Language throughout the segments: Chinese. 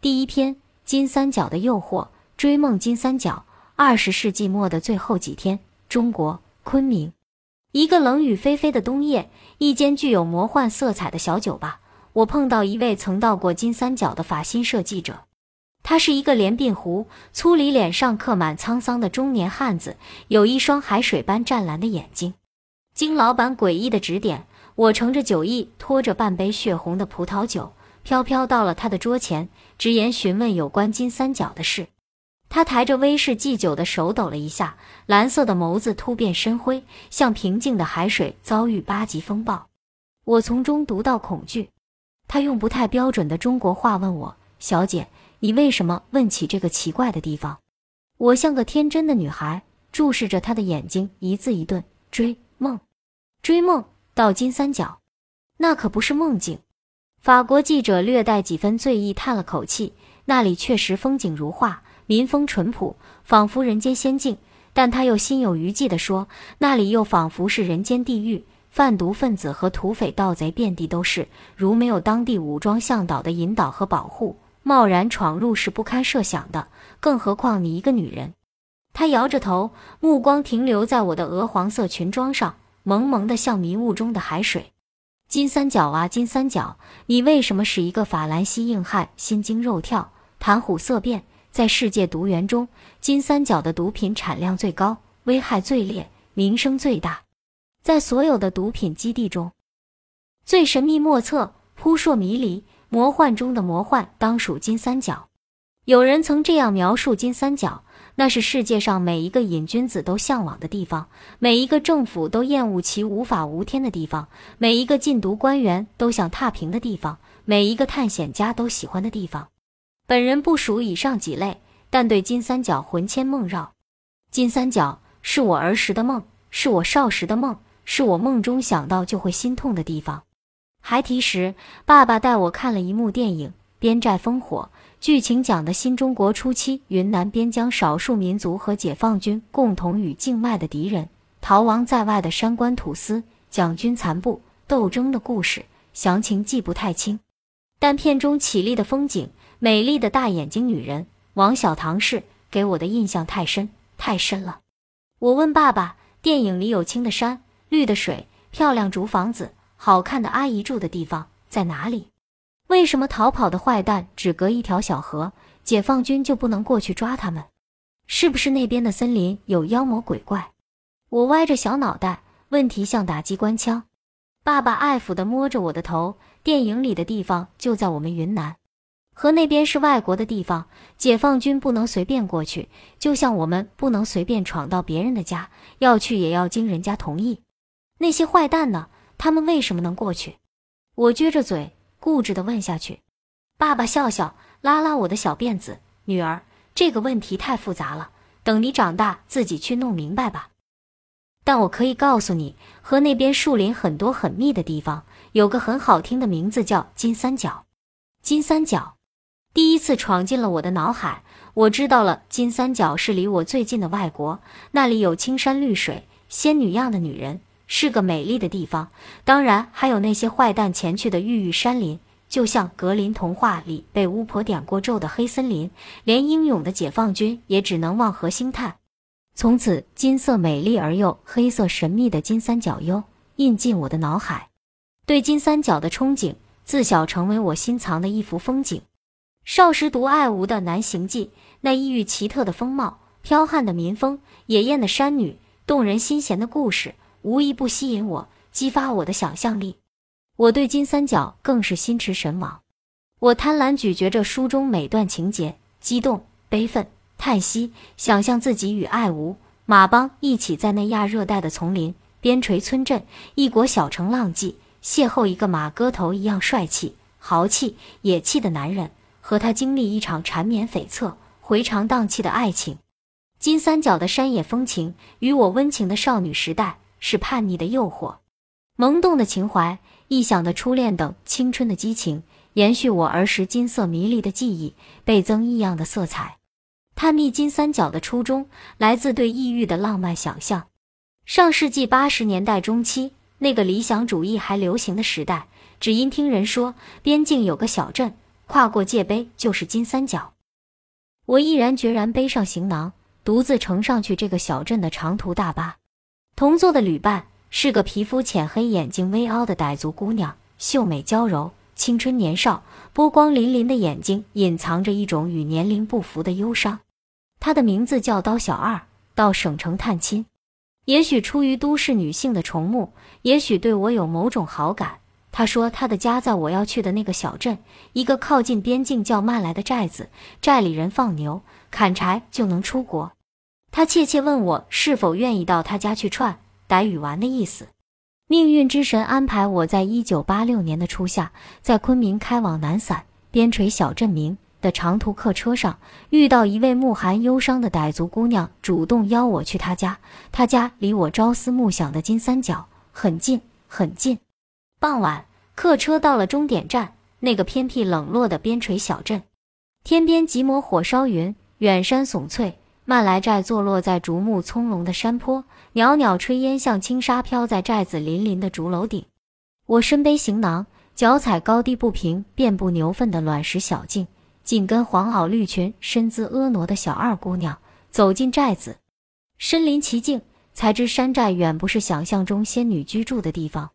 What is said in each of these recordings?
第一篇《金三角的诱惑》，追梦金三角。二十世纪末的最后几天，中国昆明，一个冷雨霏霏的冬夜，一间具有魔幻色彩的小酒吧，我碰到一位曾到过金三角的法新社记者。他是一个连鬓胡、粗里脸上刻满沧桑的中年汉子，有一双海水般湛蓝的眼睛。经老板诡异的指点，我乘着酒意，拖着半杯血红的葡萄酒。飘飘到了他的桌前，直言询问有关金三角的事。他抬着威士忌酒的手抖了一下，蓝色的眸子突变深灰，像平静的海水遭遇八级风暴。我从中读到恐惧。他用不太标准的中国话问我：“小姐，你为什么问起这个奇怪的地方？”我像个天真的女孩，注视着他的眼睛，一字一顿：“追梦，追梦到金三角，那可不是梦境。”法国记者略带几分醉意，叹了口气：“那里确实风景如画，民风淳朴，仿佛人间仙境。”但他又心有余悸地说：“那里又仿佛是人间地狱，贩毒分子和土匪盗贼遍地都是。如没有当地武装向导的引导和保护，贸然闯入是不堪设想的。更何况你一个女人。”他摇着头，目光停留在我的鹅黄色裙装上，蒙蒙的像迷雾中的海水。金三角啊，金三角，你为什么使一个法兰西硬汉心惊肉跳、谈虎色变？在世界毒源中，金三角的毒品产量最高，危害最烈，名声最大。在所有的毒品基地中，最神秘莫测、扑朔迷离、魔幻中的魔幻，当属金三角。有人曾这样描述金三角。那是世界上每一个瘾君子都向往的地方，每一个政府都厌恶其无法无天的地方，每一个禁毒官员都想踏平的地方，每一个探险家都喜欢的地方。本人不属以上几类，但对金三角魂牵梦绕。金三角是我儿时的梦，是我少时的梦，是我梦中想到就会心痛的地方。孩提时，爸爸带我看了一幕电影《边寨烽火》。剧情讲的新中国初期，云南边疆少数民族和解放军共同与境外的敌人逃亡在外的山关土司蒋军残部斗争的故事，详情记不太清。但片中绮丽的风景、美丽的大眼睛女人王小棠氏给我的印象太深太深了。我问爸爸：“电影里有青的山、绿的水、漂亮竹房子、好看的阿姨住的地方在哪里？”为什么逃跑的坏蛋只隔一条小河，解放军就不能过去抓他们？是不是那边的森林有妖魔鬼怪？我歪着小脑袋，问题像打机关枪。爸爸爱抚地摸着我的头。电影里的地方就在我们云南，和那边是外国的地方，解放军不能随便过去，就像我们不能随便闯到别人的家，要去也要经人家同意。那些坏蛋呢？他们为什么能过去？我撅着嘴。固执地问下去，爸爸笑笑，拉拉我的小辫子：“女儿，这个问题太复杂了，等你长大自己去弄明白吧。但我可以告诉你，和那边树林很多很密的地方，有个很好听的名字，叫金三角。金三角，第一次闯进了我的脑海。我知道了，金三角是离我最近的外国，那里有青山绿水、仙女样的女人。”是个美丽的地方，当然还有那些坏蛋前去的郁郁山林，就像格林童话里被巫婆点过咒的黑森林，连英勇的解放军也只能望河兴叹。从此，金色美丽而又黑色神秘的金三角幽印进我的脑海，对金三角的憧憬自小成为我心藏的一幅风景。少时读爱吾的《南行记》，那异域奇特的风貌、剽悍的民风、野艳的山女、动人心弦的故事。无一不吸引我，激发我的想象力。我对金三角更是心驰神往。我贪婪咀嚼着书中每段情节，激动、悲愤、叹息，想象自己与爱吾、马帮一起在那亚热带的丛林、边陲村镇、异国小城浪迹，邂逅一个马哥头一样帅气、豪气、野气的男人，和他经历一场缠绵悱恻、回肠荡气的爱情。金三角的山野风情，与我温情的少女时代。是叛逆的诱惑，萌动的情怀，臆想的初恋等青春的激情，延续我儿时金色迷离的记忆，倍增异样的色彩。探秘金三角的初衷来自对异域的浪漫想象。上世纪八十年代中期，那个理想主义还流行的时代，只因听人说边境有个小镇，跨过界碑就是金三角。我毅然决然背上行囊，独自乘上去这个小镇的长途大巴。同坐的旅伴是个皮肤浅黑、眼睛微凹的傣族姑娘，秀美娇柔，青春年少，波光粼粼的眼睛隐藏着一种与年龄不符的忧伤。她的名字叫刀小二，到省城探亲。也许出于都市女性的崇慕，也许对我有某种好感。她说她的家在我要去的那个小镇，一个靠近边境叫曼来的寨子，寨里人放牛、砍柴就能出国。他怯怯问我是否愿意到他家去串傣语玩的意思。命运之神安排我在一九八六年的初夏，在昆明开往南散边陲小镇明的长途客车上，遇到一位目含忧伤的傣族姑娘，主动邀我去她家。她家离我朝思暮想的金三角很近很近。傍晚，客车到了终点站，那个偏僻冷落的边陲小镇，天边几抹火烧云，远山耸翠。曼来寨坐落在竹木葱茏的山坡，袅袅炊烟像轻纱飘在寨子林林的竹楼顶。我身背行囊，脚踩高低不平、遍布牛粪的卵石小径，紧跟黄袄绿裙、身姿婀娜的小二姑娘走进寨子。身临其境，才知山寨远不是想象中仙女居住的地方。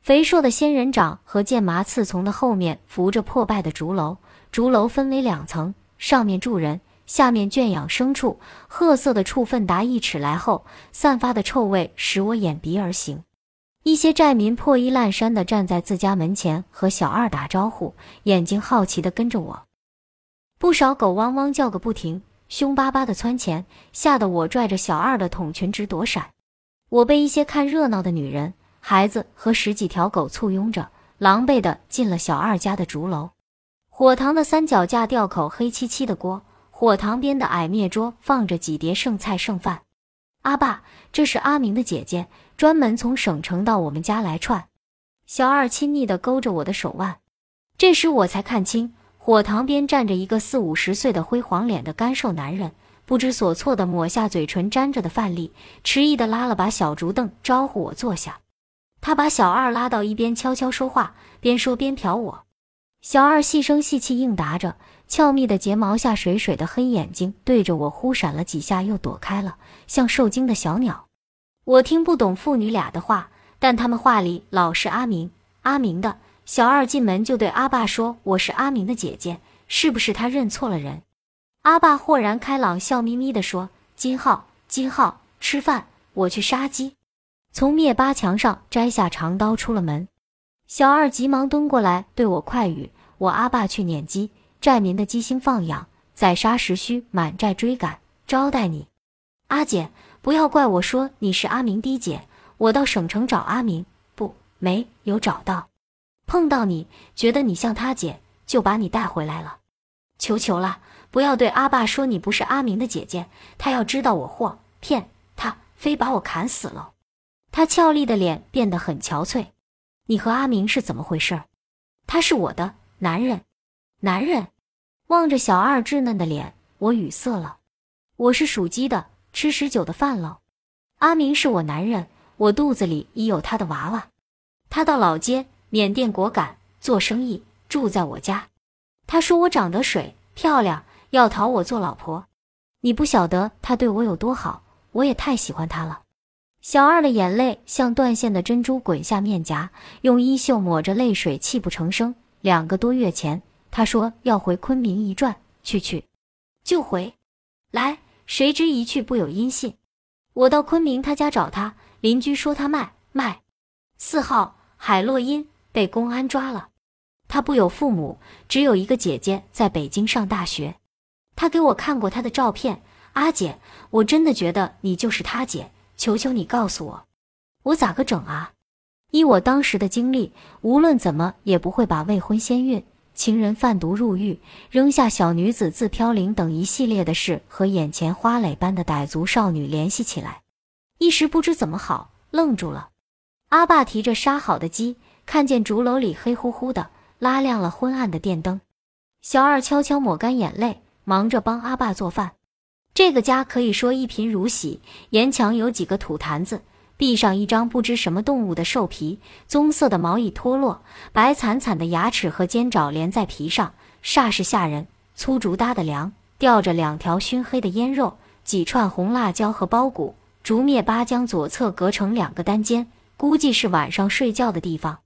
肥硕的仙人掌和剑麻刺丛的后面扶着破败的竹楼，竹楼分为两层，上面住人。下面圈养牲畜，褐色的畜粪达一尺来厚，散发的臭味使我掩鼻而行。一些寨民破衣烂衫的站在自家门前和小二打招呼，眼睛好奇的跟着我。不少狗汪汪叫个不停，凶巴巴的窜前，吓得我拽着小二的筒裙直躲闪。我被一些看热闹的女人、孩子和十几条狗簇拥着，狼狈的进了小二家的竹楼。火塘的三脚架吊口黑漆漆的锅。火塘边的矮面桌放着几碟剩菜剩饭。阿爸，这是阿明的姐姐，专门从省城到我们家来串。小二亲昵地勾着我的手腕。这时我才看清，火塘边站着一个四五十岁的灰黄脸的干瘦男人，不知所措地抹下嘴唇沾着的饭粒，迟疑地拉了把小竹凳招呼我坐下。他把小二拉到一边悄悄说话，边说边瞟我。小二细声细气应答着。俏密的睫毛下，水水的黑眼睛对着我忽闪了几下，又躲开了，像受惊的小鸟。我听不懂父女俩的话，但他们话里老是阿明，阿明的。小二进门就对阿爸说：“我是阿明的姐姐，是不是他认错了人？”阿爸豁然开朗，笑眯眯地说：“金浩，金浩，吃饭，我去杀鸡。”从灭八墙上摘下长刀，出了门。小二急忙蹲过来对我快语：“我阿爸去撵鸡。”寨民的鸡心放养，宰杀时需满寨追赶招待你。阿姐，不要怪我说你是阿明的姐。我到省城找阿明，不，没有找到。碰到你，觉得你像他姐，就把你带回来了。求求了，不要对阿爸说你不是阿明的姐姐。他要知道我货骗他，非把我砍死了。他俏丽的脸变得很憔悴。你和阿明是怎么回事？他是我的男人，男人。望着小二稚嫩的脸，我语塞了。我是属鸡的，吃十九的饭喽。阿明是我男人，我肚子里已有他的娃娃。他到老街缅甸果敢做生意，住在我家。他说我长得水漂亮，要讨我做老婆。你不晓得他对我有多好，我也太喜欢他了。小二的眼泪像断线的珍珠滚下面颊，用衣袖抹着泪水，泣不成声。两个多月前。他说要回昆明一转，去去，就回来。谁知一去不有音信。我到昆明他家找他，邻居说他卖卖。四号海洛因被公安抓了。他不有父母，只有一个姐姐在北京上大学。他给我看过他的照片。阿姐，我真的觉得你就是他姐，求求你告诉我，我咋个整啊？依我当时的经历，无论怎么也不会把未婚先孕。情人贩毒入狱，扔下小女子自飘零等一系列的事和眼前花蕾般的傣族少女联系起来，一时不知怎么好，愣住了。阿爸提着杀好的鸡，看见竹楼里黑乎乎的，拉亮了昏暗的电灯。小二悄悄抹干眼泪，忙着帮阿爸做饭。这个家可以说一贫如洗，沿墙有几个土坛子。壁上一张不知什么动物的兽皮，棕色的毛已脱落，白惨惨的牙齿和尖爪连在皮上，煞是吓人。粗竹搭的梁，吊着两条熏黑的腌肉，几串红辣椒和包谷。竹篾八将左侧隔成两个单间，估计是晚上睡觉的地方。